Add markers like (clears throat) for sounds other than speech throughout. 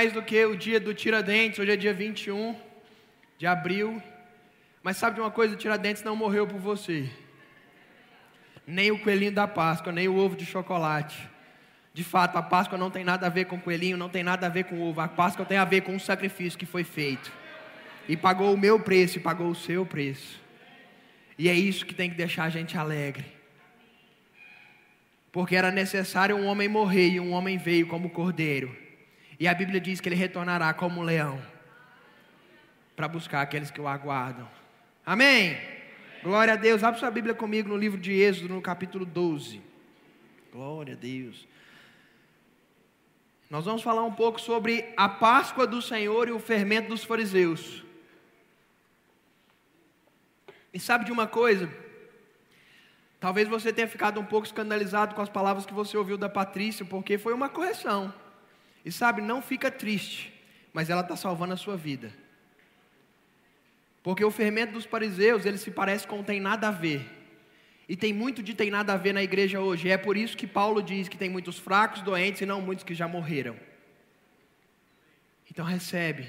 Mais do que o dia do Tiradentes, hoje é dia 21 de abril. Mas sabe de uma coisa? O Tiradentes não morreu por você. Nem o coelhinho da Páscoa, nem o ovo de chocolate. De fato, a Páscoa não tem nada a ver com o coelhinho, não tem nada a ver com o ovo. A Páscoa tem a ver com o sacrifício que foi feito. E pagou o meu preço e pagou o seu preço. E é isso que tem que deixar a gente alegre. Porque era necessário um homem morrer e um homem veio como cordeiro. E a Bíblia diz que ele retornará como um leão para buscar aqueles que o aguardam. Amém? Glória a Deus. Abre sua Bíblia comigo no livro de Êxodo, no capítulo 12. Glória a Deus. Nós vamos falar um pouco sobre a Páscoa do Senhor e o fermento dos fariseus. E sabe de uma coisa? Talvez você tenha ficado um pouco escandalizado com as palavras que você ouviu da Patrícia, porque foi uma correção. E sabe, não fica triste, mas ela está salvando a sua vida. Porque o fermento dos fariseus, ele se parece com tem nada a ver. E tem muito de tem nada a ver na igreja hoje. E é por isso que Paulo diz que tem muitos fracos, doentes e não muitos que já morreram. Então recebe.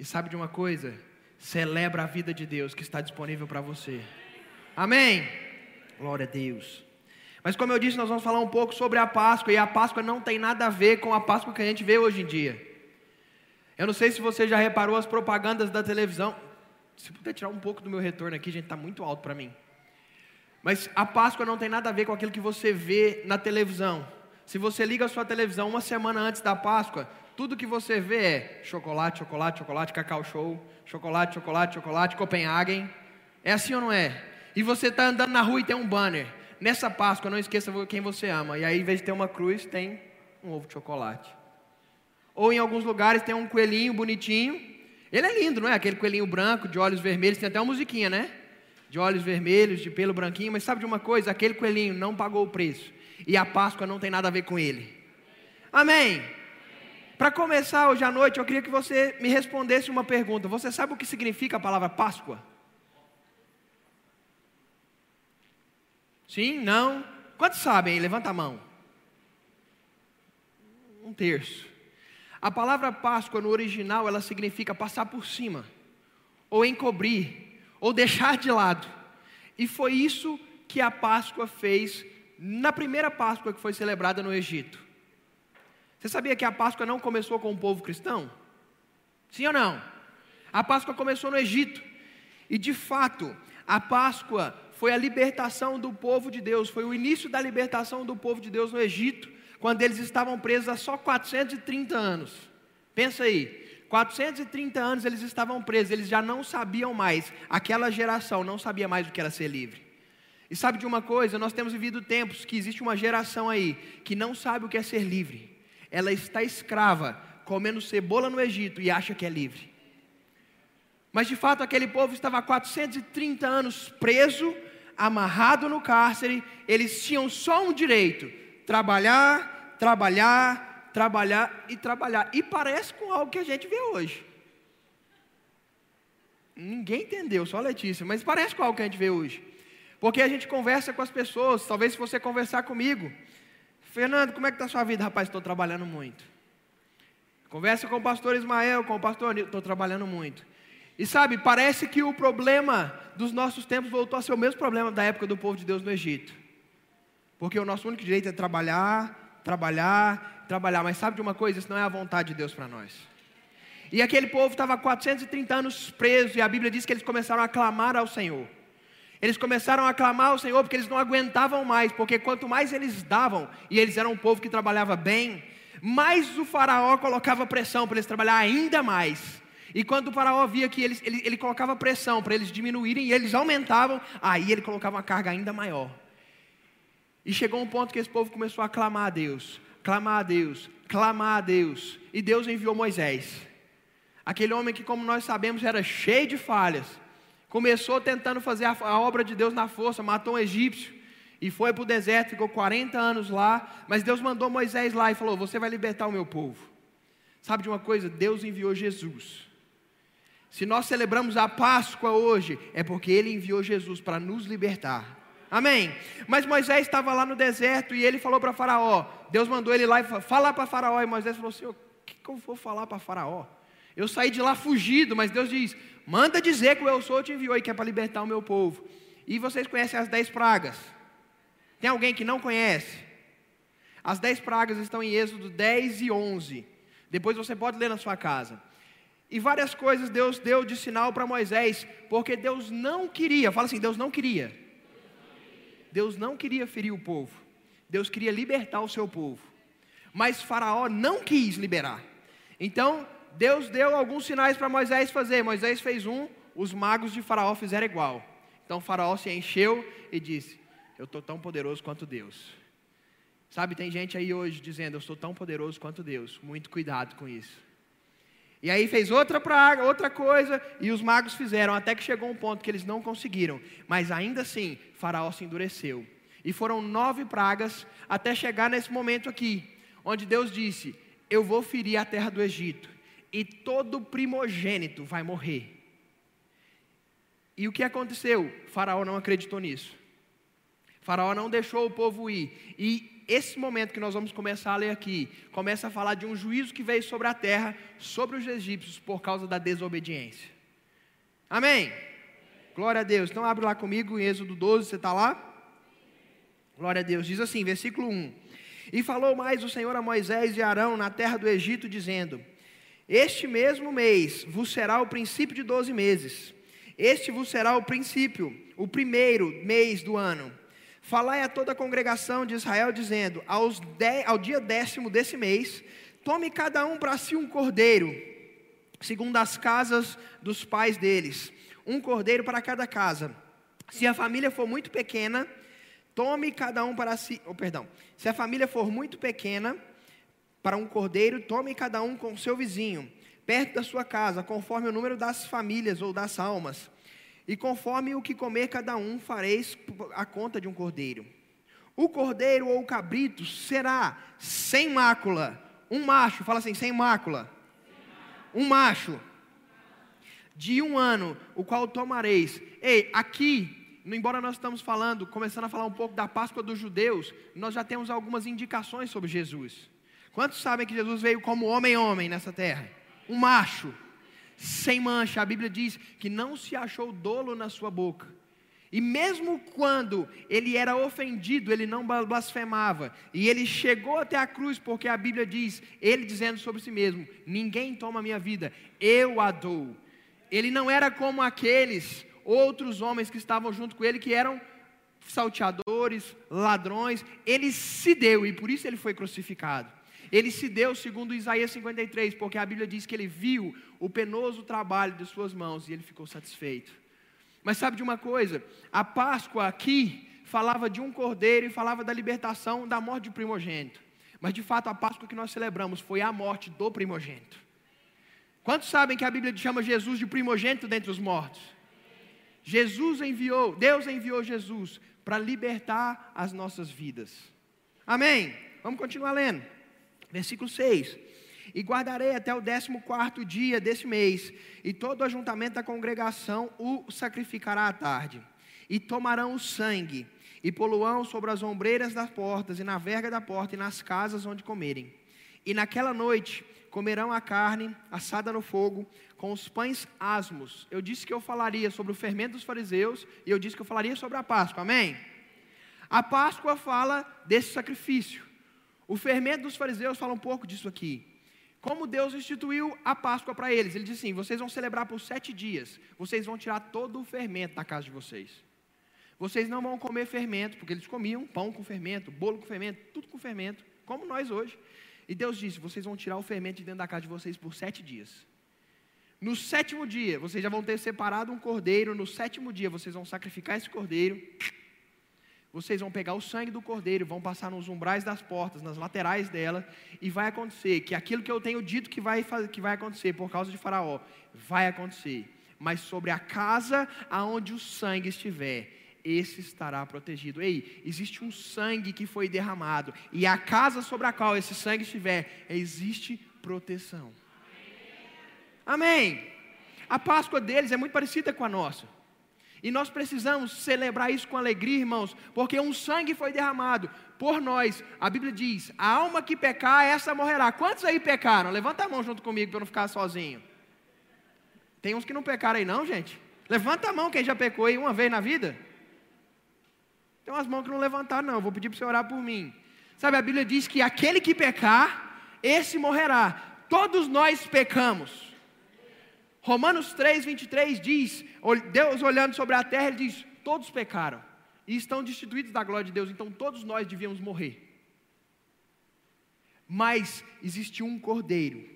E sabe de uma coisa? Celebra a vida de Deus que está disponível para você. Amém. Glória a Deus. Mas como eu disse, nós vamos falar um pouco sobre a Páscoa, e a Páscoa não tem nada a ver com a Páscoa que a gente vê hoje em dia. Eu não sei se você já reparou as propagandas da televisão. Se puder tirar um pouco do meu retorno aqui, gente, está muito alto para mim. Mas a Páscoa não tem nada a ver com aquilo que você vê na televisão. Se você liga a sua televisão uma semana antes da Páscoa, tudo que você vê é chocolate, chocolate, chocolate, cacau show, chocolate, chocolate, chocolate, Copenhagen. É assim ou não é? e você está andando na rua e tem um banner. Nessa Páscoa, não esqueça quem você ama. E aí, em vez de ter uma cruz, tem um ovo de chocolate. Ou em alguns lugares tem um coelhinho bonitinho. Ele é lindo, não é? Aquele coelhinho branco, de olhos vermelhos. Tem até uma musiquinha, né? De olhos vermelhos, de pelo branquinho. Mas sabe de uma coisa? Aquele coelhinho não pagou o preço. E a Páscoa não tem nada a ver com ele. Amém? Para começar hoje à noite, eu queria que você me respondesse uma pergunta. Você sabe o que significa a palavra Páscoa? Sim? Não? Quantos sabem? Levanta a mão. Um terço. A palavra Páscoa no original ela significa passar por cima, ou encobrir, ou deixar de lado. E foi isso que a Páscoa fez na primeira Páscoa que foi celebrada no Egito. Você sabia que a Páscoa não começou com o povo cristão? Sim ou não? A Páscoa começou no Egito. E de fato, a Páscoa foi a libertação do povo de Deus, foi o início da libertação do povo de Deus no Egito, quando eles estavam presos há só 430 anos. Pensa aí, 430 anos eles estavam presos, eles já não sabiam mais, aquela geração não sabia mais o que era ser livre. E sabe de uma coisa? Nós temos vivido tempos que existe uma geração aí que não sabe o que é ser livre. Ela está escrava, comendo cebola no Egito e acha que é livre. Mas de fato aquele povo estava há 430 anos preso, amarrado no cárcere, eles tinham só um direito: trabalhar, trabalhar, trabalhar e trabalhar. E parece com algo que a gente vê hoje. Ninguém entendeu, só a Letícia, mas parece com algo que a gente vê hoje. Porque a gente conversa com as pessoas, talvez se você conversar comigo, Fernando, como é que está a sua vida? Rapaz, estou trabalhando muito. Conversa com o pastor Ismael, com o pastor estou trabalhando muito. E sabe, parece que o problema dos nossos tempos voltou a ser o mesmo problema da época do povo de Deus no Egito. Porque o nosso único direito é trabalhar, trabalhar, trabalhar. Mas sabe de uma coisa? Isso não é a vontade de Deus para nós. E aquele povo estava 430 anos preso, e a Bíblia diz que eles começaram a clamar ao Senhor. Eles começaram a clamar ao Senhor porque eles não aguentavam mais, porque quanto mais eles davam, e eles eram um povo que trabalhava bem, mais o faraó colocava pressão para eles trabalhar ainda mais. E quando o faraó via que eles, ele, ele colocava pressão para eles diminuírem e eles aumentavam, aí ele colocava uma carga ainda maior. E chegou um ponto que esse povo começou a clamar a Deus, clamar a Deus, clamar a Deus. E Deus enviou Moisés. Aquele homem que, como nós sabemos, era cheio de falhas. Começou tentando fazer a, a obra de Deus na força, matou um egípcio e foi para o deserto, ficou 40 anos lá. Mas Deus mandou Moisés lá e falou: Você vai libertar o meu povo. Sabe de uma coisa? Deus enviou Jesus. Se nós celebramos a Páscoa hoje, é porque Ele enviou Jesus para nos libertar. Amém? Mas Moisés estava lá no deserto e ele falou para Faraó. Deus mandou ele lá e falar para Faraó. E Moisés falou assim: O que, que eu vou falar para Faraó? Eu saí de lá fugido, mas Deus diz: Manda dizer que o eu sou te enviou e que é para libertar o meu povo. E vocês conhecem as dez pragas? Tem alguém que não conhece? As dez pragas estão em Êxodo 10 e 11. Depois você pode ler na sua casa. E várias coisas Deus deu de sinal para Moisés, porque Deus não queria, fala assim: Deus não queria Deus não queria ferir o povo, Deus queria libertar o seu povo, mas Faraó não quis liberar. Então, Deus deu alguns sinais para Moisés fazer. Moisés fez um, os magos de Faraó fizeram igual. Então, Faraó se encheu e disse: Eu estou tão poderoso quanto Deus. Sabe, tem gente aí hoje dizendo: Eu sou tão poderoso quanto Deus. Muito cuidado com isso. E aí fez outra praga, outra coisa, e os magos fizeram, até que chegou um ponto que eles não conseguiram. Mas ainda assim, Faraó se endureceu. E foram nove pragas até chegar nesse momento aqui, onde Deus disse: Eu vou ferir a terra do Egito, e todo primogênito vai morrer. E o que aconteceu? Faraó não acreditou nisso. Faraó não deixou o povo ir. E esse momento que nós vamos começar a ler aqui, começa a falar de um juízo que veio sobre a terra, sobre os egípcios, por causa da desobediência. Amém? Glória a Deus. Então abre lá comigo em Êxodo 12, você está lá? Glória a Deus. Diz assim, versículo 1. E falou mais o Senhor a Moisés e Arão na terra do Egito, dizendo: Este mesmo mês vos será o princípio de doze meses. Este vos será o princípio, o primeiro mês do ano Falai a toda a congregação de Israel, dizendo: ao dia décimo desse mês, tome cada um para si um cordeiro, segundo as casas dos pais deles, um cordeiro para cada casa. Se a família for muito pequena, tome cada um para si, oh, perdão, se a família for muito pequena, para um cordeiro, tome cada um com seu vizinho, perto da sua casa, conforme o número das famílias ou das almas. E conforme o que comer cada um, fareis a conta de um cordeiro. O cordeiro ou o cabrito será sem mácula. Um macho, fala assim, sem mácula. Um macho. De um ano, o qual tomareis. Ei, aqui, embora nós estamos falando, começando a falar um pouco da Páscoa dos judeus, nós já temos algumas indicações sobre Jesus. Quantos sabem que Jesus veio como homem-homem nessa terra? Um macho sem mancha. A Bíblia diz que não se achou dolo na sua boca. E mesmo quando ele era ofendido, ele não blasfemava. E ele chegou até a cruz, porque a Bíblia diz, ele dizendo sobre si mesmo: Ninguém toma a minha vida, eu a dou. Ele não era como aqueles outros homens que estavam junto com ele, que eram salteadores, ladrões. Ele se deu e por isso ele foi crucificado. Ele se deu segundo Isaías 53, porque a Bíblia diz que ele viu o penoso trabalho de suas mãos e ele ficou satisfeito. Mas sabe de uma coisa? A Páscoa aqui falava de um cordeiro e falava da libertação da morte de primogênito. Mas de fato a Páscoa que nós celebramos foi a morte do primogênito. Quantos sabem que a Bíblia chama Jesus de primogênito dentre os mortos? Jesus enviou, Deus enviou Jesus para libertar as nossas vidas. Amém? Vamos continuar lendo. Versículo 6. E guardarei até o décimo quarto dia desse mês, e todo o ajuntamento da congregação o sacrificará à tarde. E tomarão o sangue, e poluão sobre as ombreiras das portas, e na verga da porta, e nas casas onde comerem. E naquela noite comerão a carne assada no fogo, com os pães asmos. Eu disse que eu falaria sobre o fermento dos fariseus, e eu disse que eu falaria sobre a Páscoa, amém? A Páscoa fala desse sacrifício. O fermento dos fariseus fala um pouco disso aqui. Como Deus instituiu a Páscoa para eles. Ele disse assim: vocês vão celebrar por sete dias. Vocês vão tirar todo o fermento da casa de vocês. Vocês não vão comer fermento, porque eles comiam pão com fermento, bolo com fermento, tudo com fermento, como nós hoje. E Deus disse: vocês vão tirar o fermento de dentro da casa de vocês por sete dias. No sétimo dia, vocês já vão ter separado um cordeiro. No sétimo dia, vocês vão sacrificar esse cordeiro vocês vão pegar o sangue do cordeiro, vão passar nos umbrais das portas, nas laterais dela, e vai acontecer que aquilo que eu tenho dito que vai, que vai acontecer por causa de Faraó, vai acontecer. Mas sobre a casa aonde o sangue estiver, esse estará protegido. Ei, existe um sangue que foi derramado, e a casa sobre a qual esse sangue estiver, existe proteção. Amém. A Páscoa deles é muito parecida com a nossa. E nós precisamos celebrar isso com alegria, irmãos, porque um sangue foi derramado por nós. A Bíblia diz: a alma que pecar, essa morrerá. Quantos aí pecaram? Levanta a mão junto comigo para eu não ficar sozinho. Tem uns que não pecaram aí, não, gente? Levanta a mão quem já pecou aí uma vez na vida. Tem umas mãos que não levantaram, não. Vou pedir para você orar por mim. Sabe, a Bíblia diz que aquele que pecar, esse morrerá. Todos nós pecamos. Romanos 3, 23 diz: Deus olhando sobre a terra, ele diz: Todos pecaram e estão destituídos da glória de Deus, então todos nós devíamos morrer. Mas existe um cordeiro,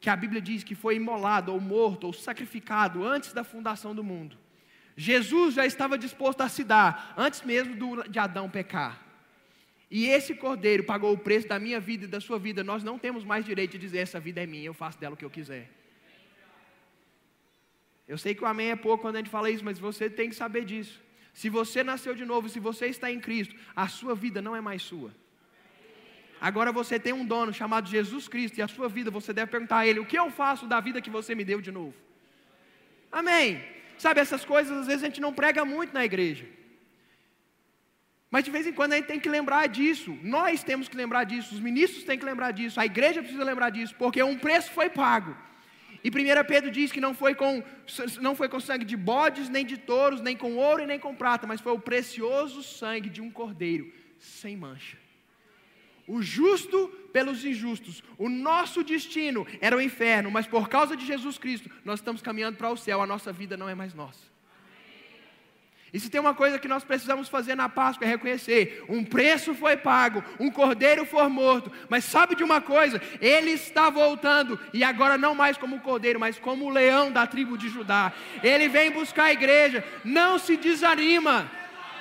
que a Bíblia diz que foi imolado, ou morto, ou sacrificado antes da fundação do mundo. Jesus já estava disposto a se dar, antes mesmo de Adão pecar. E esse cordeiro pagou o preço da minha vida e da sua vida. Nós não temos mais direito de dizer: essa vida é minha, eu faço dela o que eu quiser. Eu sei que o amém é pouco quando a gente fala isso, mas você tem que saber disso. Se você nasceu de novo, se você está em Cristo, a sua vida não é mais sua. Agora você tem um dono chamado Jesus Cristo, e a sua vida você deve perguntar a Ele: o que eu faço da vida que você me deu de novo? Amém. Sabe, essas coisas às vezes a gente não prega muito na igreja. Mas de vez em quando a gente tem que lembrar disso. Nós temos que lembrar disso, os ministros têm que lembrar disso, a igreja precisa lembrar disso, porque um preço foi pago. E 1 Pedro diz que não foi, com, não foi com sangue de bodes, nem de touros, nem com ouro e nem com prata, mas foi o precioso sangue de um cordeiro, sem mancha. O justo pelos injustos. O nosso destino era o inferno, mas por causa de Jesus Cristo, nós estamos caminhando para o céu, a nossa vida não é mais nossa. E se tem uma coisa que nós precisamos fazer na Páscoa é reconhecer: um preço foi pago, um cordeiro foi morto, mas sabe de uma coisa? Ele está voltando, e agora não mais como cordeiro, mas como o leão da tribo de Judá. Ele vem buscar a igreja, não se desanima.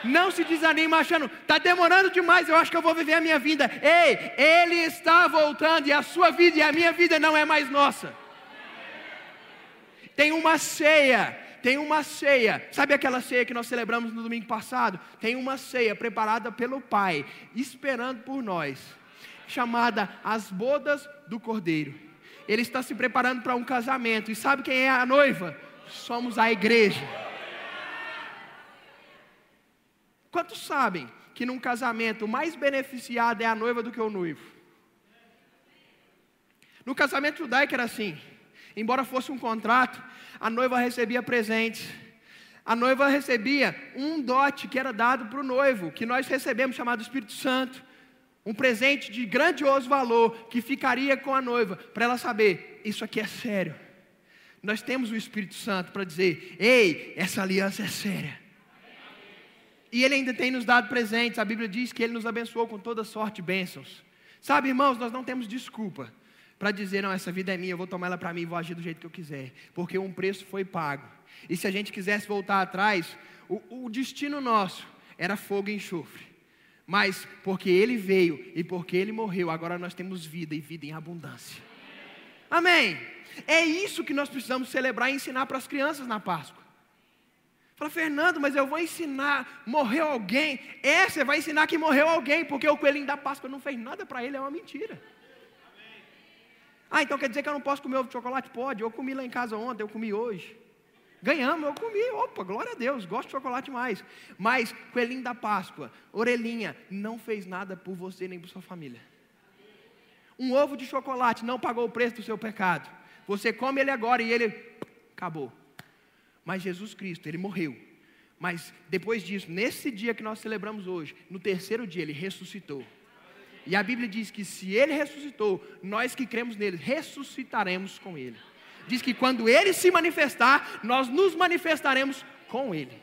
Não se desanima achando, está demorando demais, eu acho que eu vou viver a minha vida. Ei, Ele está voltando e a sua vida e a minha vida não é mais nossa. Tem uma ceia tem uma ceia, sabe aquela ceia que nós celebramos no domingo passado? Tem uma ceia preparada pelo Pai, esperando por nós, chamada As Bodas do Cordeiro. Ele está se preparando para um casamento, e sabe quem é a noiva? Somos a igreja. Quantos sabem que num casamento mais beneficiado é a noiva do que o noivo? No casamento judaico era assim. Embora fosse um contrato, a noiva recebia presentes. A noiva recebia um dote que era dado para o noivo, que nós recebemos, chamado Espírito Santo. Um presente de grandioso valor que ficaria com a noiva, para ela saber: isso aqui é sério. Nós temos o Espírito Santo para dizer: ei, essa aliança é séria. E Ele ainda tem nos dado presentes. A Bíblia diz que Ele nos abençoou com toda sorte de bênçãos. Sabe, irmãos, nós não temos desculpa para dizer: não, essa vida é minha, eu vou tomar ela para mim e vou agir do jeito que eu quiser, porque um preço foi pago. E se a gente quisesse voltar atrás, o, o destino nosso era fogo e enxofre. Mas porque ele veio e porque ele morreu, agora nós temos vida e vida em abundância. Amém. É isso que nós precisamos celebrar e ensinar para as crianças na Páscoa. Fala, Fernando, mas eu vou ensinar, morreu alguém. É, você vai ensinar que morreu alguém, porque o coelhinho da Páscoa não fez nada para ele, é uma mentira. Ah, então quer dizer que eu não posso comer ovo de chocolate? Pode, eu comi lá em casa ontem, eu comi hoje. Ganhamos, eu comi, opa, glória a Deus, gosto de chocolate mais. Mas, coelhinho da Páscoa, orelhinha, não fez nada por você nem por sua família. Um ovo de chocolate não pagou o preço do seu pecado. Você come ele agora e ele acabou. Mas Jesus Cristo, ele morreu. Mas depois disso, nesse dia que nós celebramos hoje, no terceiro dia, ele ressuscitou. E a Bíblia diz que se ele ressuscitou, nós que cremos nele, ressuscitaremos com ele. Diz que quando ele se manifestar, nós nos manifestaremos com ele.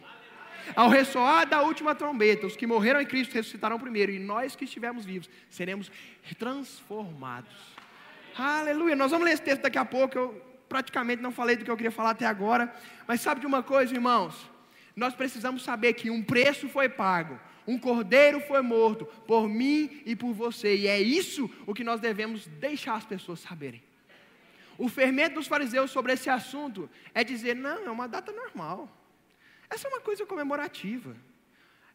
Ao ressoar da última trombeta, os que morreram em Cristo ressuscitarão primeiro, e nós que estivermos vivos seremos transformados. Aleluia. Nós vamos ler esse texto daqui a pouco. Eu praticamente não falei do que eu queria falar até agora, mas sabe de uma coisa, irmãos? Nós precisamos saber que um preço foi pago um cordeiro foi morto por mim e por você, e é isso o que nós devemos deixar as pessoas saberem. O fermento dos fariseus sobre esse assunto é dizer: não, é uma data normal. Essa é uma coisa comemorativa.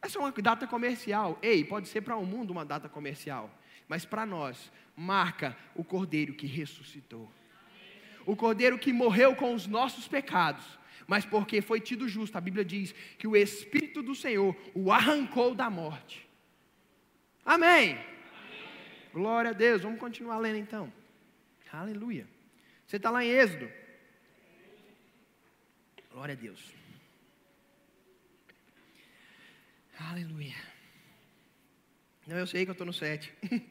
Essa é uma data comercial. Ei, pode ser para o mundo uma data comercial, mas para nós marca o cordeiro que ressuscitou. O cordeiro que morreu com os nossos pecados mas porque foi tido justo. A Bíblia diz que o Espírito do Senhor o arrancou da morte. Amém. Amém. Glória a Deus. Vamos continuar lendo então. Aleluia. Você está lá em Êxodo. Glória a Deus. Aleluia. Não, eu sei que eu estou no 7. (laughs)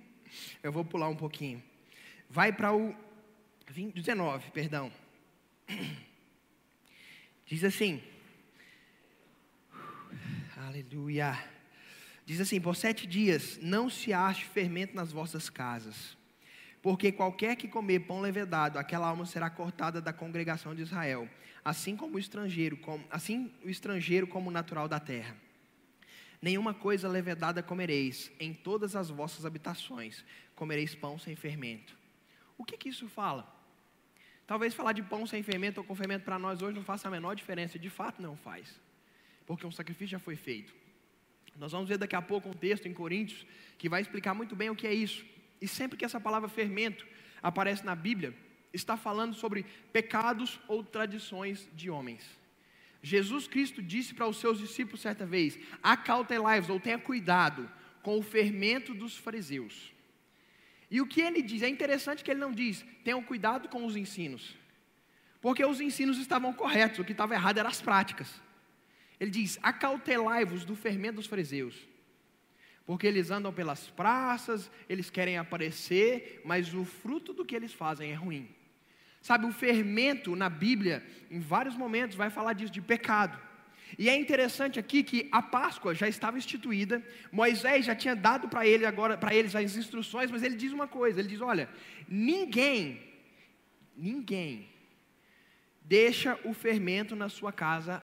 eu vou pular um pouquinho. Vai para o 20, 19, perdão. (clears throat) Diz assim. Aleluia. Diz assim: Por sete dias não se ache fermento nas vossas casas, porque qualquer que comer pão levedado, aquela alma será cortada da congregação de Israel, assim como o estrangeiro, como, assim o estrangeiro como natural da terra. Nenhuma coisa levedada comereis, em todas as vossas habitações comereis pão sem fermento. O que, que isso fala? Talvez falar de pão sem fermento ou com fermento para nós hoje não faça a menor diferença, de fato não faz, porque um sacrifício já foi feito. Nós vamos ver daqui a pouco um texto em Coríntios que vai explicar muito bem o que é isso. E sempre que essa palavra fermento aparece na Bíblia, está falando sobre pecados ou tradições de homens. Jesus Cristo disse para os seus discípulos certa vez: acautelai-vos, ou tenha cuidado com o fermento dos fariseus. E o que ele diz? É interessante que ele não diz, tenham cuidado com os ensinos. Porque os ensinos estavam corretos, o que estava errado eram as práticas. Ele diz: acautelai-vos do fermento dos fariseus. Porque eles andam pelas praças, eles querem aparecer, mas o fruto do que eles fazem é ruim. Sabe, o fermento na Bíblia, em vários momentos, vai falar disso, de pecado. E é interessante aqui que a Páscoa já estava instituída, Moisés já tinha dado para ele agora para eles as instruções, mas ele diz uma coisa, ele diz: "Olha, ninguém ninguém deixa o fermento na sua casa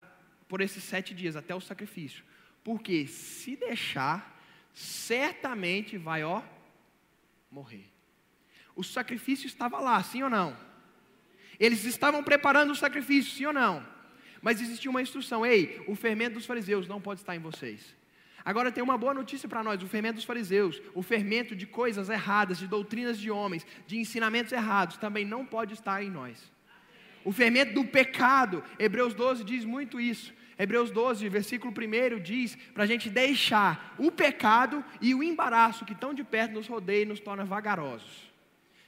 por esses sete dias até o sacrifício, porque se deixar, certamente vai ó morrer. O sacrifício estava lá, sim ou não? Eles estavam preparando o sacrifício, sim ou não? Mas existia uma instrução: ei, o fermento dos fariseus não pode estar em vocês. Agora tem uma boa notícia para nós: o fermento dos fariseus, o fermento de coisas erradas, de doutrinas de homens, de ensinamentos errados, também não pode estar em nós. O fermento do pecado, Hebreus 12 diz muito isso. Hebreus 12, versículo 1 diz para a gente deixar o pecado e o embaraço que tão de perto nos rodeia e nos torna vagarosos.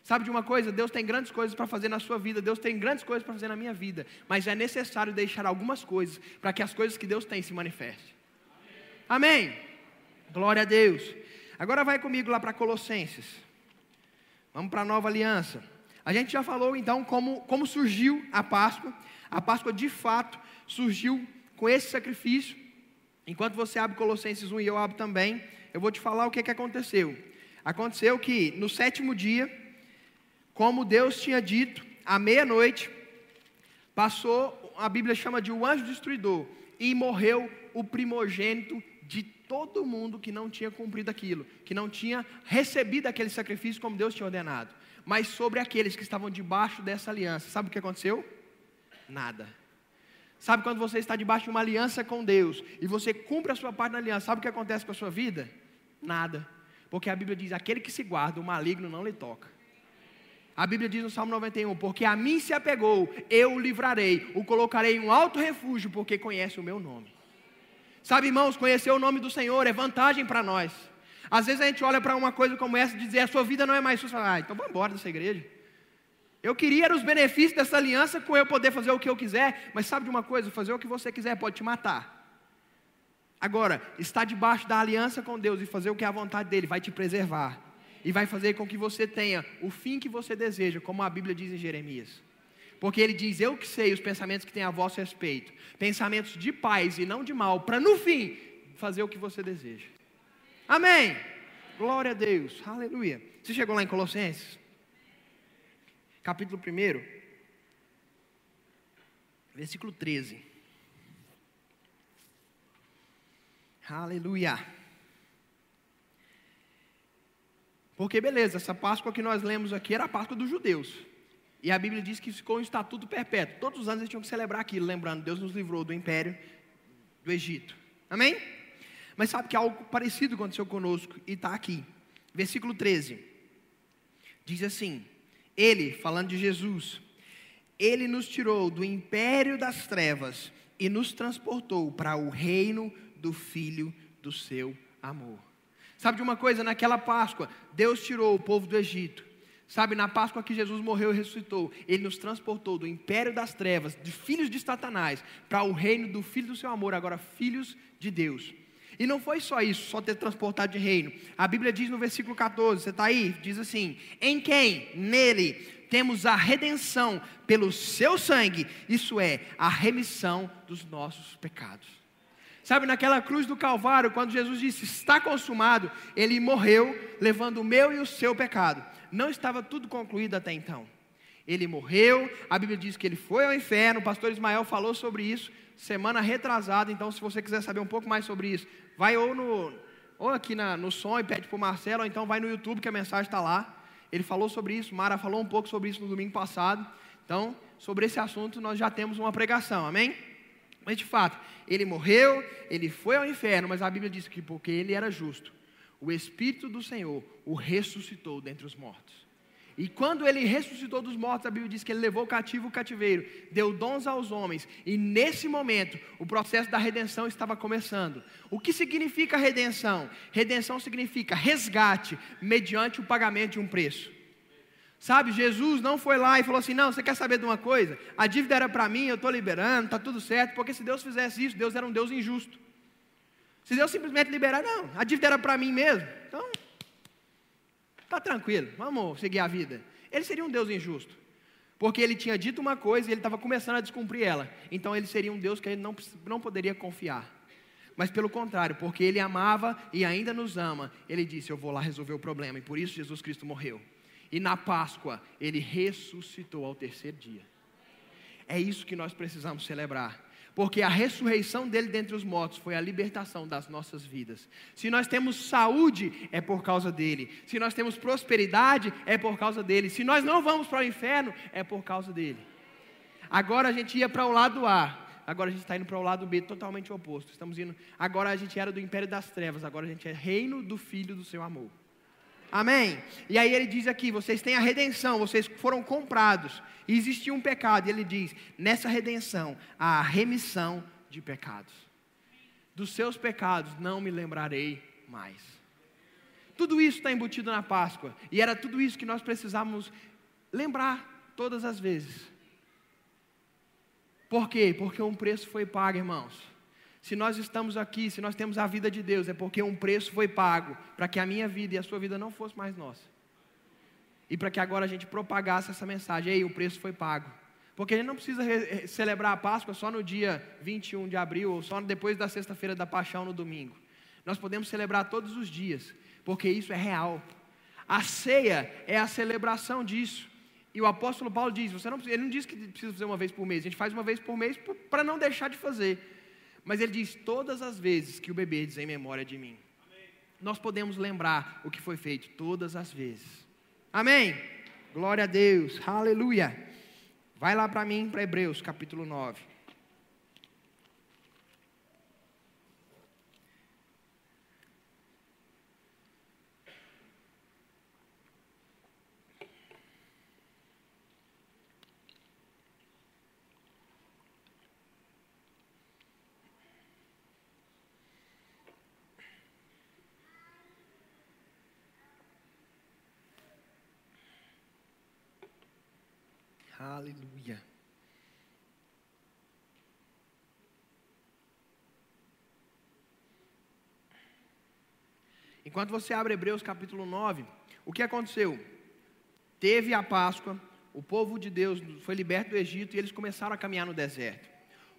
Sabe de uma coisa? Deus tem grandes coisas para fazer na sua vida, Deus tem grandes coisas para fazer na minha vida, mas é necessário deixar algumas coisas para que as coisas que Deus tem se manifestem. Amém. Amém. Glória a Deus. Agora vai comigo lá para Colossenses. Vamos para a nova aliança. A gente já falou então como, como surgiu a Páscoa. A Páscoa de fato surgiu com esse sacrifício. Enquanto você abre Colossenses 1 e eu abro também, eu vou te falar o que, que aconteceu. Aconteceu que no sétimo dia, como Deus tinha dito, à meia-noite, passou, a Bíblia chama de o anjo destruidor, e morreu o primogênito de todo mundo que não tinha cumprido aquilo, que não tinha recebido aquele sacrifício como Deus tinha ordenado. Mas sobre aqueles que estavam debaixo dessa aliança, sabe o que aconteceu? Nada. Sabe quando você está debaixo de uma aliança com Deus e você cumpre a sua parte na aliança, sabe o que acontece com a sua vida? Nada. Porque a Bíblia diz: aquele que se guarda, o maligno não lhe toca. A Bíblia diz no Salmo 91: Porque a mim se apegou, eu o livrarei, o colocarei em um alto refúgio, porque conhece o meu nome. Sabe, irmãos, conhecer o nome do Senhor é vantagem para nós. Às vezes a gente olha para uma coisa como essa e diz: a sua vida não é mais sua. Ah, então vamos embora dessa igreja. Eu queria os benefícios dessa aliança com eu poder fazer o que eu quiser, mas sabe de uma coisa? Fazer o que você quiser pode te matar. Agora, estar debaixo da aliança com Deus e fazer o que é a vontade dele vai te preservar e vai fazer com que você tenha o fim que você deseja, como a Bíblia diz em Jeremias. Porque ele diz: Eu que sei os pensamentos que tem a vosso respeito, pensamentos de paz e não de mal, para no fim fazer o que você deseja. Amém. Glória a Deus. Aleluia. Você chegou lá em Colossenses? Capítulo 1, versículo 13. Aleluia. Porque, beleza, essa Páscoa que nós lemos aqui era a Páscoa dos judeus. E a Bíblia diz que ficou um estatuto perpétuo. Todos os anos eles tinham que celebrar aquilo, lembrando, Deus nos livrou do império do Egito. Amém? Mas sabe que algo parecido aconteceu conosco e está aqui. Versículo 13. Diz assim: Ele, falando de Jesus, Ele nos tirou do império das trevas e nos transportou para o reino do Filho do seu amor. Sabe de uma coisa? Naquela Páscoa, Deus tirou o povo do Egito. Sabe, na Páscoa que Jesus morreu e ressuscitou, Ele nos transportou do império das trevas, de filhos de Satanás, para o reino do Filho do seu amor, agora filhos de Deus. E não foi só isso, só ter transportado de reino. A Bíblia diz no versículo 14, você está aí? Diz assim: Em quem? Nele temos a redenção pelo seu sangue, isso é, a remissão dos nossos pecados. Sabe, naquela cruz do Calvário, quando Jesus disse está consumado, ele morreu, levando o meu e o seu pecado. Não estava tudo concluído até então. Ele morreu, a Bíblia diz que ele foi ao inferno, o pastor Ismael falou sobre isso semana retrasada, então se você quiser saber um pouco mais sobre isso, vai ou no ou aqui na, no som e pede para o Marcelo, ou então vai no YouTube que a mensagem está lá. Ele falou sobre isso, Mara falou um pouco sobre isso no domingo passado. Então, sobre esse assunto nós já temos uma pregação, amém? Mas de fato, ele morreu, ele foi ao inferno, mas a Bíblia diz que porque ele era justo, o Espírito do Senhor o ressuscitou dentre os mortos. E quando ele ressuscitou dos mortos, a Bíblia diz que ele levou cativo o cativeiro, deu dons aos homens, e nesse momento o processo da redenção estava começando. O que significa redenção? Redenção significa resgate mediante o pagamento de um preço. Sabe, Jesus não foi lá e falou assim: não, você quer saber de uma coisa? A dívida era para mim, eu estou liberando, está tudo certo, porque se Deus fizesse isso, Deus era um Deus injusto. Se Deus simplesmente liberar, não, a dívida era para mim mesmo, então Está tranquilo, vamos seguir a vida. Ele seria um Deus injusto. Porque ele tinha dito uma coisa e ele estava começando a descumprir ela. Então ele seria um Deus que ele não, não poderia confiar. Mas pelo contrário, porque ele amava e ainda nos ama, ele disse: Eu vou lá resolver o problema. E por isso Jesus Cristo morreu. E na Páscoa, ele ressuscitou ao terceiro dia. É isso que nós precisamos celebrar porque a ressurreição dele dentre os mortos foi a libertação das nossas vidas. Se nós temos saúde, é por causa dele. Se nós temos prosperidade, é por causa dele. Se nós não vamos para o inferno, é por causa dele. Agora a gente ia para o lado A, agora a gente está indo para o lado B, totalmente oposto. Estamos indo. Agora a gente era do império das trevas, agora a gente é reino do Filho do seu amor. Amém? E aí ele diz aqui: vocês têm a redenção, vocês foram comprados. E existia um pecado, e ele diz: nessa redenção, há a remissão de pecados. Dos seus pecados não me lembrarei mais. Tudo isso está embutido na Páscoa, e era tudo isso que nós precisávamos lembrar todas as vezes. Por quê? Porque um preço foi pago, irmãos. Se nós estamos aqui, se nós temos a vida de Deus, é porque um preço foi pago para que a minha vida e a sua vida não fosse mais nossa e para que agora a gente propagasse essa mensagem. Ei, o preço foi pago. Porque a gente não precisa celebrar a Páscoa só no dia 21 de abril ou só depois da sexta-feira da paixão no domingo. Nós podemos celebrar todos os dias, porque isso é real. A ceia é a celebração disso. E o apóstolo Paulo diz: você não, ele não diz que precisa fazer uma vez por mês, a gente faz uma vez por mês para não deixar de fazer. Mas ele diz: todas as vezes que o bebê diz em memória de mim. Amém. Nós podemos lembrar o que foi feito todas as vezes. Amém? Glória a Deus, aleluia. Vai lá para mim, para Hebreus capítulo 9. Aleluia. Enquanto você abre Hebreus capítulo 9, o que aconteceu? Teve a Páscoa, o povo de Deus foi liberto do Egito e eles começaram a caminhar no deserto.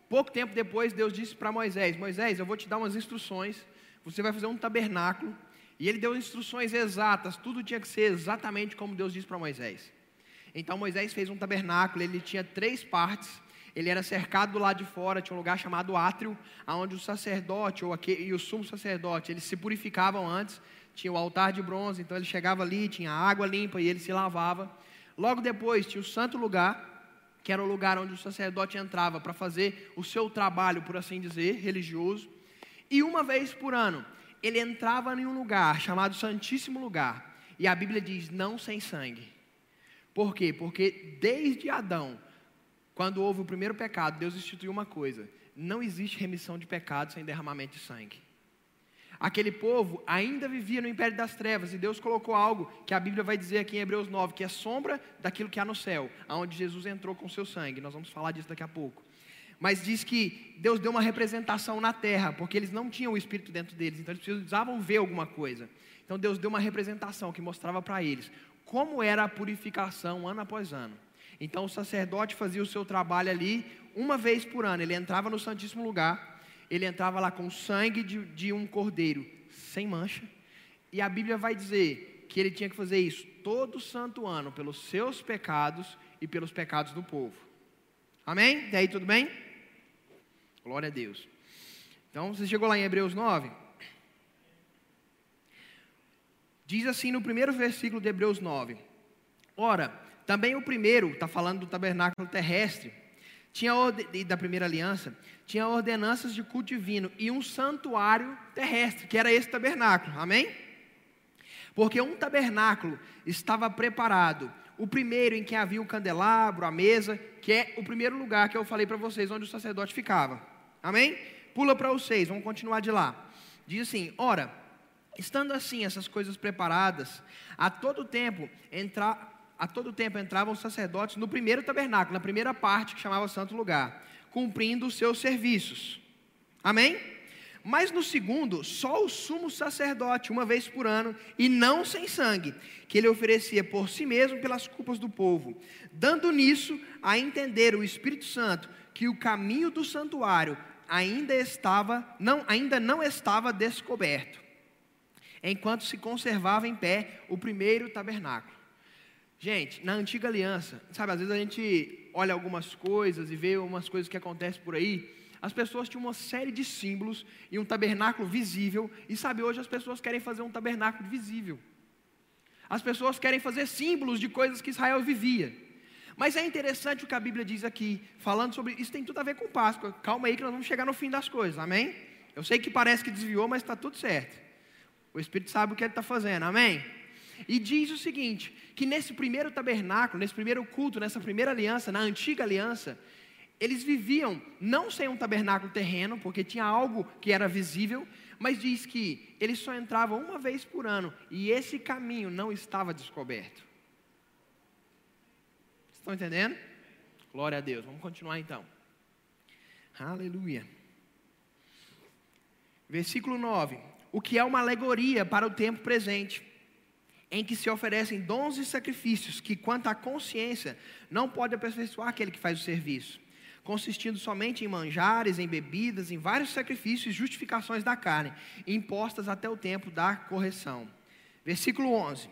Pouco tempo depois, Deus disse para Moisés: Moisés, eu vou te dar umas instruções, você vai fazer um tabernáculo. E ele deu instruções exatas, tudo tinha que ser exatamente como Deus disse para Moisés. Então Moisés fez um tabernáculo, ele tinha três partes. Ele era cercado do lado de fora, tinha um lugar chamado átrio, onde o sacerdote ou aquele, e o sumo sacerdote, eles se purificavam antes. Tinha o altar de bronze, então ele chegava ali, tinha água limpa e ele se lavava. Logo depois tinha o santo lugar, que era o lugar onde o sacerdote entrava para fazer o seu trabalho, por assim dizer, religioso. E uma vez por ano, ele entrava em um lugar chamado Santíssimo Lugar. E a Bíblia diz: não sem sangue. Por quê? Porque desde Adão, quando houve o primeiro pecado, Deus instituiu uma coisa: não existe remissão de pecados sem derramamento de sangue. Aquele povo ainda vivia no império das trevas e Deus colocou algo que a Bíblia vai dizer aqui em Hebreus 9, que é sombra daquilo que há no céu, aonde Jesus entrou com seu sangue. Nós vamos falar disso daqui a pouco. Mas diz que Deus deu uma representação na terra, porque eles não tinham o Espírito dentro deles, então eles precisavam ver alguma coisa. Então Deus deu uma representação que mostrava para eles como era a purificação ano após ano. Então o sacerdote fazia o seu trabalho ali uma vez por ano. Ele entrava no Santíssimo Lugar, ele entrava lá com sangue de, de um cordeiro sem mancha. E a Bíblia vai dizer que ele tinha que fazer isso todo santo ano pelos seus pecados e pelos pecados do povo. Amém? E aí tudo bem? Glória a Deus. Então, você chegou lá em Hebreus 9? Diz assim no primeiro versículo de Hebreus 9: Ora, também o primeiro, está falando do tabernáculo terrestre, tinha da primeira aliança, tinha ordenanças de culto divino e um santuário terrestre, que era esse tabernáculo. Amém? Porque um tabernáculo estava preparado, o primeiro em que havia o candelabro, a mesa, que é o primeiro lugar que eu falei para vocês, onde o sacerdote ficava. Amém? Pula para os seis, vamos continuar de lá. Diz assim: Ora, estando assim essas coisas preparadas, a todo tempo entrar a todo tempo entravam os sacerdotes no primeiro tabernáculo, na primeira parte que chamava Santo Lugar, cumprindo os seus serviços. Amém? Mas no segundo, só o sumo sacerdote, uma vez por ano, e não sem sangue, que ele oferecia por si mesmo pelas culpas do povo, dando nisso a entender o Espírito Santo que o caminho do santuário ainda estava, não, ainda não estava descoberto, enquanto se conservava em pé o primeiro tabernáculo. Gente, na antiga aliança, sabe, às vezes a gente olha algumas coisas e vê umas coisas que acontecem por aí. As pessoas tinham uma série de símbolos e um tabernáculo visível, e sabe, hoje as pessoas querem fazer um tabernáculo visível. As pessoas querem fazer símbolos de coisas que Israel vivia. Mas é interessante o que a Bíblia diz aqui, falando sobre isso, tem tudo a ver com Páscoa. Calma aí que nós vamos chegar no fim das coisas, amém? Eu sei que parece que desviou, mas está tudo certo. O Espírito sabe o que ele está fazendo, amém? E diz o seguinte: que nesse primeiro tabernáculo, nesse primeiro culto, nessa primeira aliança, na antiga aliança, eles viviam não sem um tabernáculo terreno, porque tinha algo que era visível, mas diz que eles só entravam uma vez por ano e esse caminho não estava descoberto. Estão entendendo? Glória a Deus. Vamos continuar então. Aleluia. Versículo 9. O que é uma alegoria para o tempo presente em que se oferecem dons e sacrifícios que, quanto à consciência, não pode aperfeiçoar aquele que faz o serviço, consistindo somente em manjares, em bebidas, em vários sacrifícios e justificações da carne, impostas até o tempo da correção. Versículo 11: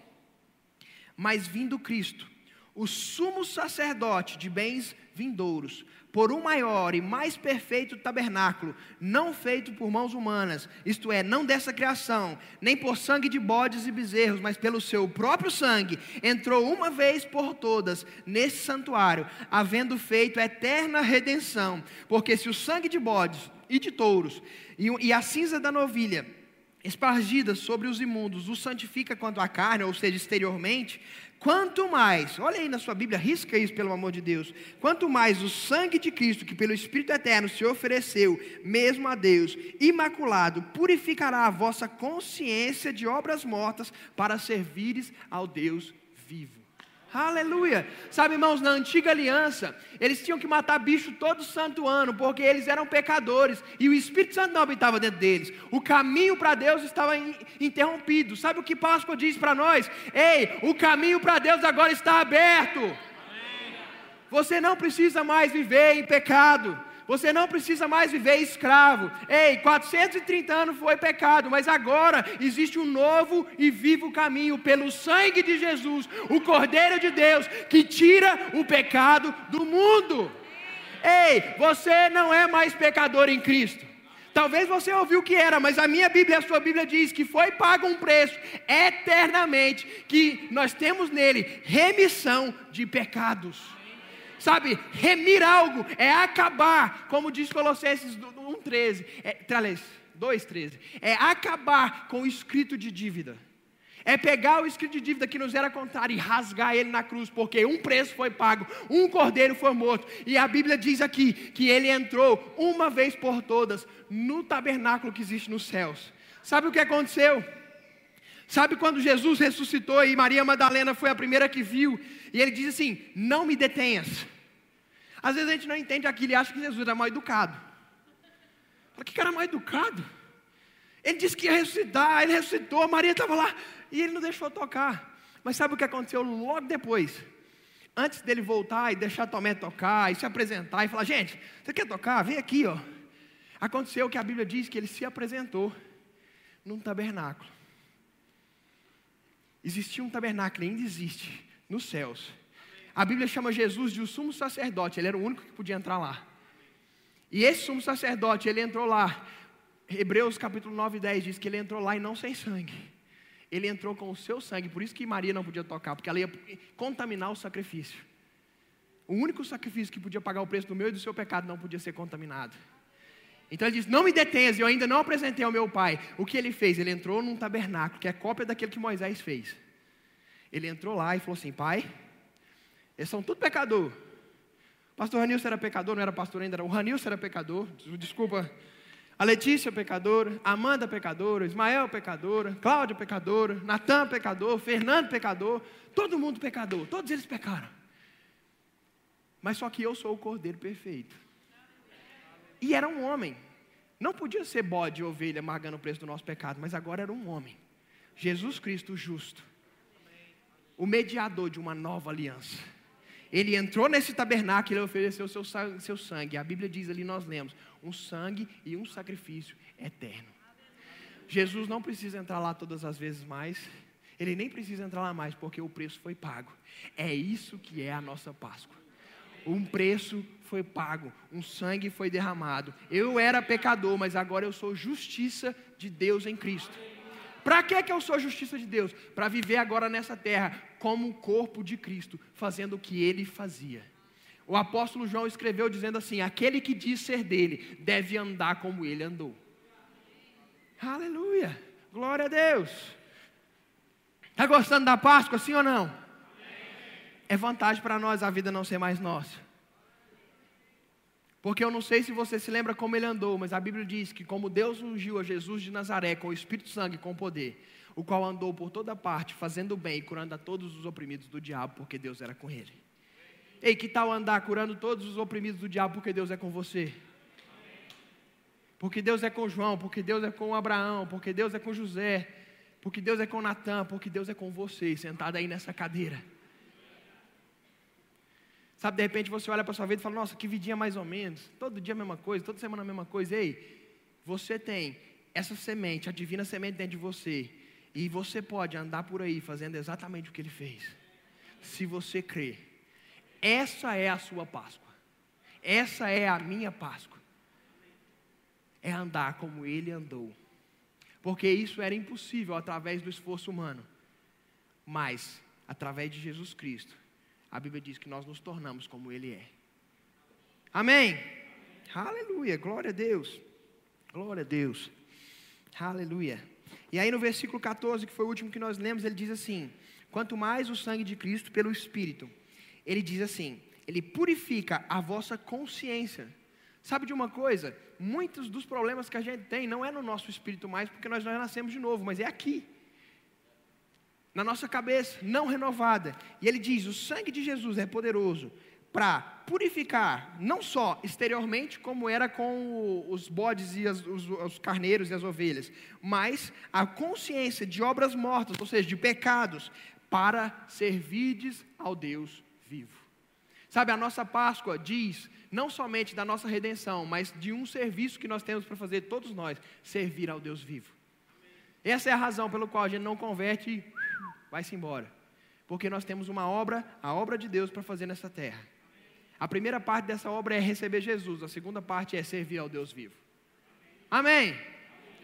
Mas vindo Cristo, o sumo sacerdote de bens vindouros, por um maior e mais perfeito tabernáculo, não feito por mãos humanas, isto é, não dessa criação, nem por sangue de bodes e bezerros, mas pelo seu próprio sangue, entrou uma vez por todas nesse santuário, havendo feito eterna redenção. Porque se o sangue de bodes e de touros e, e a cinza da novilha espargida sobre os imundos o santifica quanto à carne, ou seja, exteriormente, Quanto mais, olha aí na sua Bíblia, risca isso pelo amor de Deus. Quanto mais o sangue de Cristo, que pelo Espírito Eterno se ofereceu, mesmo a Deus, imaculado, purificará a vossa consciência de obras mortas para servires ao Deus vivo. Aleluia. Sabe, irmãos, na antiga aliança, eles tinham que matar bicho todo santo ano, porque eles eram pecadores e o Espírito Santo não habitava dentro deles. O caminho para Deus estava interrompido. Sabe o que Páscoa diz para nós? Ei, o caminho para Deus agora está aberto. Você não precisa mais viver em pecado. Você não precisa mais viver escravo. Ei, 430 anos foi pecado, mas agora existe um novo e vivo caminho pelo sangue de Jesus, o Cordeiro de Deus, que tira o pecado do mundo. Ei, você não é mais pecador em Cristo. Talvez você ouviu que era, mas a minha Bíblia, a sua Bíblia diz que foi pago um preço eternamente, que nós temos nele remissão de pecados. Sabe, remir algo é acabar, como diz Colossenses 1,13, é, 2,13, é acabar com o escrito de dívida. É pegar o escrito de dívida que nos era contado e rasgar ele na cruz, porque um preço foi pago, um cordeiro foi morto. E a Bíblia diz aqui que ele entrou uma vez por todas no tabernáculo que existe nos céus. Sabe o que aconteceu? Sabe quando Jesus ressuscitou e Maria Madalena foi a primeira que viu, e ele diz assim: Não me detenhas. Às vezes a gente não entende aquilo e acha que Jesus era mal educado. Fala, que cara mal educado? Ele disse que ia ressuscitar, ele ressuscitou, Maria estava lá e ele não deixou tocar. Mas sabe o que aconteceu logo depois? Antes dele voltar e deixar Tomé tocar e se apresentar e falar: Gente, você quer tocar? Vem aqui, ó. Aconteceu que a Bíblia diz que ele se apresentou num tabernáculo. Existia um tabernáculo, ainda existe, nos céus. A Bíblia chama Jesus de o sumo sacerdote, ele era o único que podia entrar lá. E esse sumo sacerdote, ele entrou lá. Hebreus capítulo 9 e 10 diz que ele entrou lá e não sem sangue. Ele entrou com o seu sangue, por isso que Maria não podia tocar, porque ela ia contaminar o sacrifício. O único sacrifício que podia pagar o preço do meu e do seu pecado não podia ser contaminado. Então ele diz: Não me detenhas, eu ainda não apresentei ao meu pai. O que ele fez? Ele entrou num tabernáculo, que é cópia daquele que Moisés fez. Ele entrou lá e falou assim: Pai, eles são tudo pecador. Pastor Ranilson era pecador, não era pastor ainda, era o Ranilson era pecador. Desculpa. A Letícia pecadora, Amanda pecadora, Ismael pecadora, Cláudia pecadora, Natan pecador, Fernando pecador, todo mundo pecador, todos eles pecaram. Mas só que eu sou o cordeiro perfeito. E era um homem. Não podia ser bode ou ovelha amargando o preço do nosso pecado, mas agora era um homem. Jesus Cristo justo. O mediador de uma nova aliança. Ele entrou nesse tabernáculo e ofereceu seu, seu sangue. A Bíblia diz ali, nós lemos, um sangue e um sacrifício eterno. Jesus não precisa entrar lá todas as vezes mais. Ele nem precisa entrar lá mais, porque o preço foi pago. É isso que é a nossa Páscoa. Um preço foi pago, um sangue foi derramado. Eu era pecador, mas agora eu sou justiça de Deus em Cristo. Para que, que eu sou justiça de Deus? Para viver agora nessa terra como o corpo de Cristo, fazendo o que ele fazia. O apóstolo João escreveu dizendo assim: Aquele que diz ser dele deve andar como ele andou. Aleluia! Glória a Deus! Está gostando da Páscoa, sim ou não? É vantagem para nós a vida não ser mais nossa. Porque eu não sei se você se lembra como ele andou, mas a Bíblia diz que como Deus ungiu a Jesus de Nazaré com o Espírito Santo e com poder, o qual andou por toda parte, fazendo bem e curando a todos os oprimidos do diabo, porque Deus era com ele. Ei, que tal andar curando todos os oprimidos do diabo, porque Deus é com você? Porque Deus é com João, porque Deus é com Abraão, porque Deus é com José, porque Deus é com Natan, porque Deus é com você, sentado aí nessa cadeira. Sabe, de repente você olha para sua vida e fala: Nossa, que vidinha mais ou menos. Todo dia a mesma coisa, toda semana a mesma coisa. Ei, você tem essa semente, a divina semente dentro de você. E você pode andar por aí fazendo exatamente o que ele fez. Se você crer. Essa é a sua Páscoa. Essa é a minha Páscoa. É andar como ele andou. Porque isso era impossível através do esforço humano. Mas, através de Jesus Cristo, a Bíblia diz que nós nos tornamos como Ele é. Amém? Aleluia, glória a Deus. Glória a Deus. Aleluia. E aí no versículo 14, que foi o último que nós lemos, ele diz assim: Quanto mais o sangue de Cristo pelo Espírito, ele diz assim: Ele purifica a vossa consciência. Sabe de uma coisa? Muitos dos problemas que a gente tem não é no nosso espírito mais, porque nós já nascemos de novo, mas é aqui na nossa cabeça, não renovada. E ele diz: o sangue de Jesus é poderoso para purificar, não só exteriormente, como era com os bodes e as, os, os, carneiros e as ovelhas, mas a consciência de obras mortas, ou seja, de pecados, para servides ao Deus vivo. Sabe, a nossa Páscoa diz não somente da nossa redenção, mas de um serviço que nós temos para fazer, todos nós, servir ao Deus vivo. Essa é a razão pela qual a gente não converte vai-se embora. Porque nós temos uma obra, a obra de Deus para fazer nessa terra. A primeira parte dessa obra é receber Jesus, a segunda parte é servir ao Deus vivo. Amém.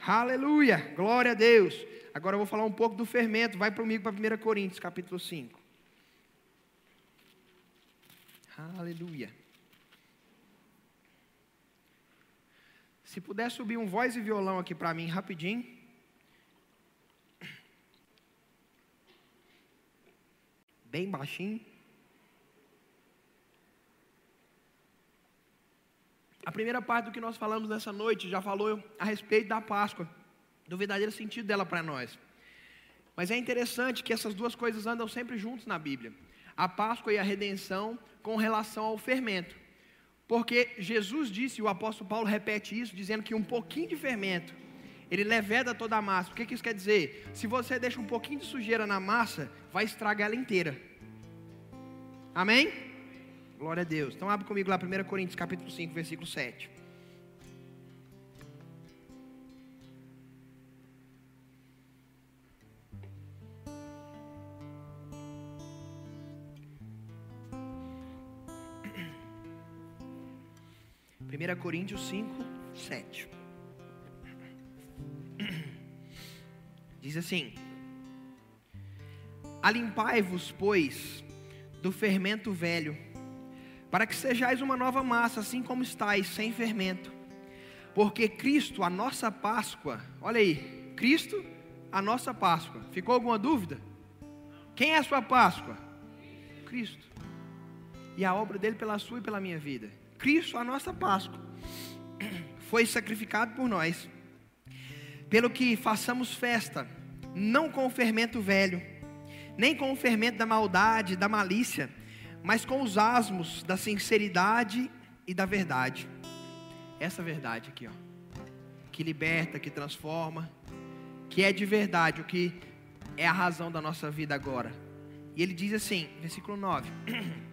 Aleluia, glória a Deus. Agora eu vou falar um pouco do fermento. Vai comigo para 1 Coríntios, capítulo 5. Aleluia. Se puder subir um voz e violão aqui para mim rapidinho. Bem baixinho. A primeira parte do que nós falamos nessa noite já falou a respeito da Páscoa, do verdadeiro sentido dela para nós. Mas é interessante que essas duas coisas andam sempre juntos na Bíblia. A Páscoa e a redenção com relação ao fermento. Porque Jesus disse, e o apóstolo Paulo repete isso, dizendo que um pouquinho de fermento, ele leveda toda a massa. O que, que isso quer dizer? Se você deixa um pouquinho de sujeira na massa, vai estragar ela inteira. Amém? Glória a Deus. Então abre comigo lá 1 Coríntios capítulo 5, versículo 7. Primeira Coríntios 5, 7. Diz assim: Alimpai-vos, pois, do fermento velho, para que sejais uma nova massa, assim como estáis, sem fermento. Porque Cristo, a nossa Páscoa, olha aí, Cristo, a nossa Páscoa. Ficou alguma dúvida? Quem é a sua Páscoa? Cristo. E a obra dele pela sua e pela minha vida. Cristo, a nossa Páscoa, (clears throat) foi sacrificado por nós. Pelo que façamos festa, não com o fermento velho, nem com o fermento da maldade, da malícia, mas com os asmos da sinceridade e da verdade. Essa verdade aqui, ó, que liberta, que transforma, que é de verdade, o que é a razão da nossa vida agora. E ele diz assim, versículo 9: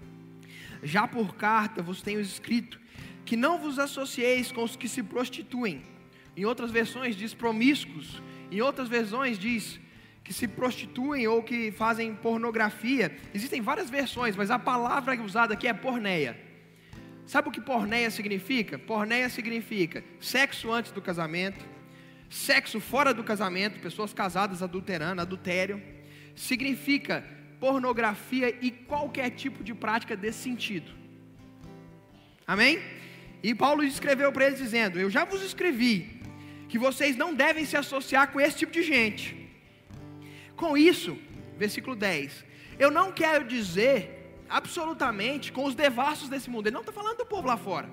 (clears throat) Já por carta vos tenho escrito que não vos associeis com os que se prostituem. Em outras versões diz promíscuos, em outras versões diz que se prostituem ou que fazem pornografia. Existem várias versões, mas a palavra usada aqui é porneia. Sabe o que porneia significa? Porneia significa sexo antes do casamento, sexo fora do casamento, pessoas casadas adulterando, adultério. Significa pornografia e qualquer tipo de prática desse sentido. Amém? E Paulo escreveu para eles dizendo: Eu já vos escrevi que vocês não devem se associar com esse tipo de gente. Com isso, versículo 10, eu não quero dizer absolutamente com os devassos desse mundo. Ele não está falando do povo lá fora.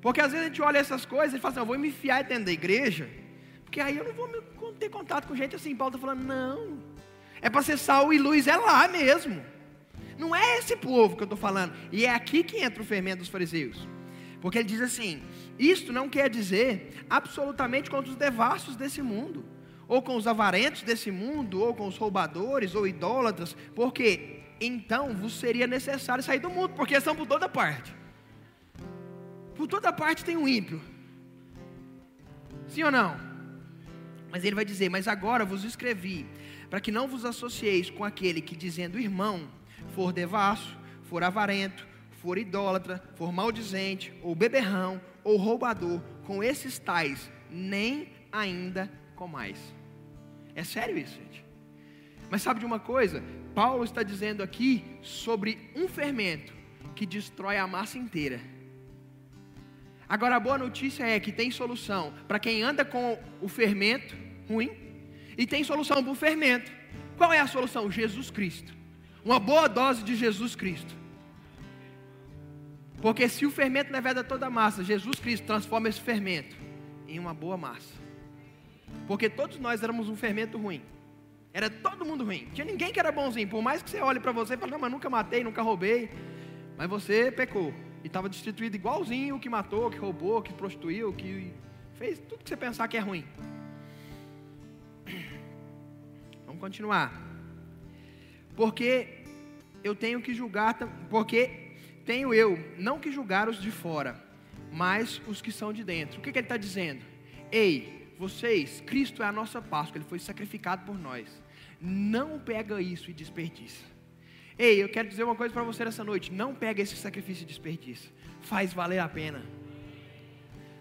Porque às vezes a gente olha essas coisas e fala assim, eu vou me enfiar dentro da igreja, porque aí eu não vou ter contato com gente assim. Paulo está falando, não. É para ser sal e luz, é lá mesmo. Não é esse povo que eu estou falando. E é aqui que entra o fermento dos fariseus. Porque ele diz assim: isto não quer dizer absolutamente contra os devassos desse mundo ou com os avarentos desse mundo, ou com os roubadores, ou idólatras, porque então vos seria necessário sair do mundo, porque são por toda parte. Por toda parte tem um ímpio. Sim ou não? Mas ele vai dizer: Mas agora vos escrevi, para que não vos associeis com aquele que, dizendo irmão, for devasso, for avarento, for idólatra, for maldizente, ou beberrão, ou roubador, com esses tais, nem ainda comais. É sério isso, gente. Mas sabe de uma coisa? Paulo está dizendo aqui sobre um fermento que destrói a massa inteira. Agora a boa notícia é que tem solução para quem anda com o fermento ruim e tem solução para o fermento. Qual é a solução? Jesus Cristo. Uma boa dose de Jesus Cristo. Porque se o fermento não é toda a massa, Jesus Cristo transforma esse fermento em uma boa massa. Porque todos nós éramos um fermento ruim. Era todo mundo ruim. Tinha ninguém que era bonzinho. Por mais que você olhe para você e fale, não, mas nunca matei, nunca roubei. Mas você pecou. E estava destituído igualzinho o que matou, que roubou, que prostituiu, que fez tudo que você pensar que é ruim. (clears throat) Vamos continuar. Porque eu tenho que julgar, porque tenho eu não que julgar os de fora, mas os que são de dentro. O que, que ele está dizendo? Ei, vocês, Cristo é a nossa Páscoa, Ele foi sacrificado por nós. Não pega isso e desperdiça. Ei, eu quero dizer uma coisa para você nessa noite: não pega esse sacrifício e desperdiça. Faz valer a pena.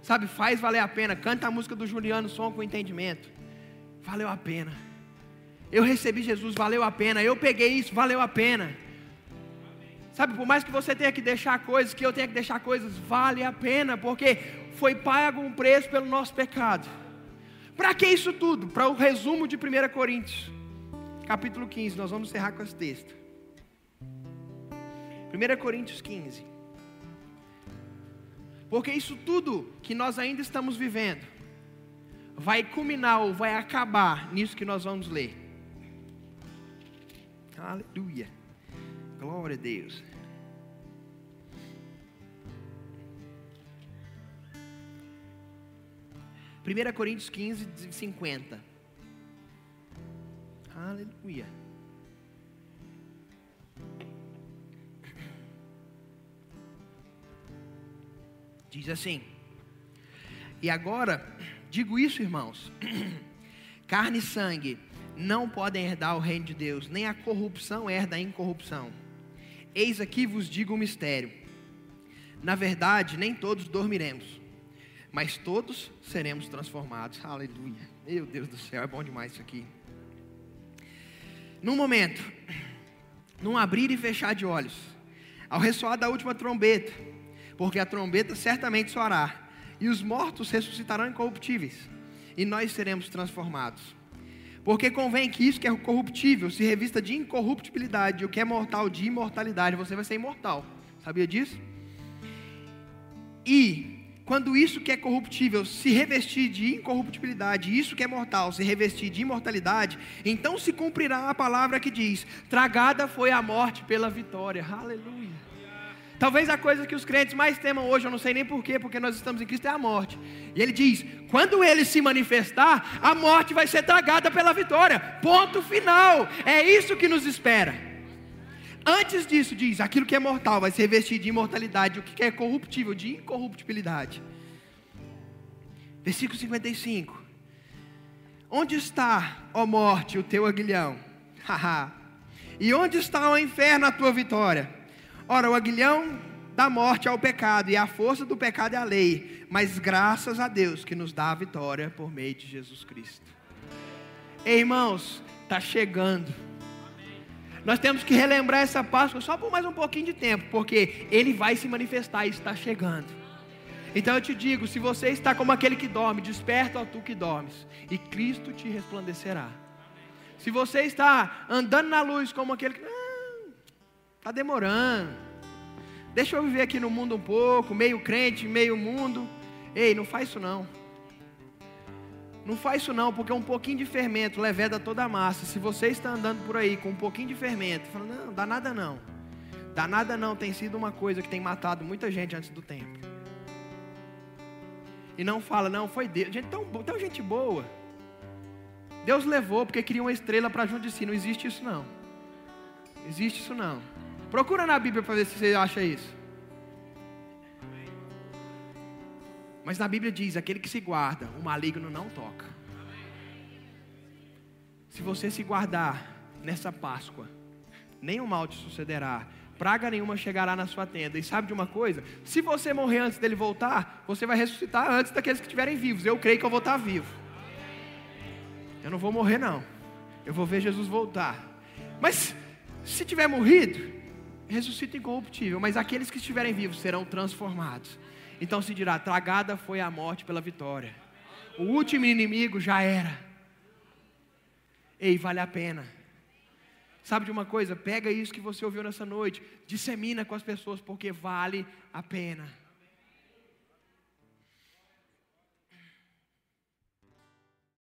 Sabe, faz valer a pena. Canta a música do Juliano Som com entendimento. Valeu a pena. Eu recebi Jesus, valeu a pena. Eu peguei isso, valeu a pena. Sabe, por mais que você tenha que deixar coisas, que eu tenha que deixar coisas, vale a pena, porque foi pago um preço pelo nosso pecado. Para que isso tudo? Para o resumo de 1 Coríntios, capítulo 15. Nós vamos encerrar com esse texto. 1 Coríntios 15. Porque isso tudo que nós ainda estamos vivendo vai culminar ou vai acabar nisso que nós vamos ler. Aleluia. Glória a Deus. Primeira Coríntios 15, 50. Aleluia. Diz assim: E agora, digo isso, irmãos: (clears throat) carne e sangue não podem herdar o reino de Deus, nem a corrupção herda a incorrupção. Eis aqui vos digo um mistério. Na verdade, nem todos dormiremos, mas todos seremos transformados. Aleluia. Meu Deus do céu, é bom demais isso aqui. Num momento, num abrir e fechar de olhos, ao ressoar da última trombeta, porque a trombeta certamente soará, e os mortos ressuscitarão incorruptíveis, e nós seremos transformados. Porque convém que isso que é corruptível se revista de incorruptibilidade, e o que é mortal de imortalidade, você vai ser imortal. Sabia disso? E quando isso que é corruptível se revestir de incorruptibilidade, isso que é mortal se revestir de imortalidade, então se cumprirá a palavra que diz: tragada foi a morte pela vitória. Aleluia. Talvez a coisa que os crentes mais temam hoje, eu não sei nem porquê, porque nós estamos em Cristo, é a morte. E ele diz: quando ele se manifestar, a morte vai ser tragada pela vitória. Ponto final. É isso que nos espera. Antes disso, diz: aquilo que é mortal vai ser revestido de imortalidade, o que é corruptível, de incorruptibilidade. Versículo 55. Onde está, ó morte, o teu aguilhão? (laughs) e onde está o inferno, a tua vitória? Ora, o aguilhão da morte é o pecado, e a força do pecado é a lei. Mas graças a Deus que nos dá a vitória por meio de Jesus Cristo. Ei, irmãos, está chegando. Nós temos que relembrar essa Páscoa só por mais um pouquinho de tempo, porque Ele vai se manifestar e está chegando. Então eu te digo: se você está como aquele que dorme, desperta, ó tu que dormes, e Cristo te resplandecerá. Se você está andando na luz como aquele que Está demorando. Deixa eu viver aqui no mundo um pouco, meio crente, meio mundo. Ei, não faz isso não. Não faz isso não, porque um pouquinho de fermento leveda toda a massa. Se você está andando por aí com um pouquinho de fermento, fala, não, dá nada não. Dá nada não, tem sido uma coisa que tem matado muita gente antes do tempo. E não fala, não, foi Deus. Gente tão, tão gente boa. Deus levou porque queria uma estrela para junto de si. Não existe isso não. Existe isso não. Procura na Bíblia para ver se você acha isso. Mas na Bíblia diz: aquele que se guarda, o maligno não toca. Se você se guardar nessa Páscoa, nenhum mal te sucederá, praga nenhuma chegará na sua tenda. E sabe de uma coisa? Se você morrer antes dele voltar, você vai ressuscitar antes daqueles que estiverem vivos. Eu creio que eu vou estar vivo. Eu não vou morrer, não. Eu vou ver Jesus voltar. Mas se tiver morrido, ressuscita incorruptível, mas aqueles que estiverem vivos serão transformados. Então se dirá: tragada foi a morte pela vitória. O último inimigo já era. Ei, vale a pena. Sabe de uma coisa? Pega isso que você ouviu nessa noite, dissemina com as pessoas, porque vale a pena.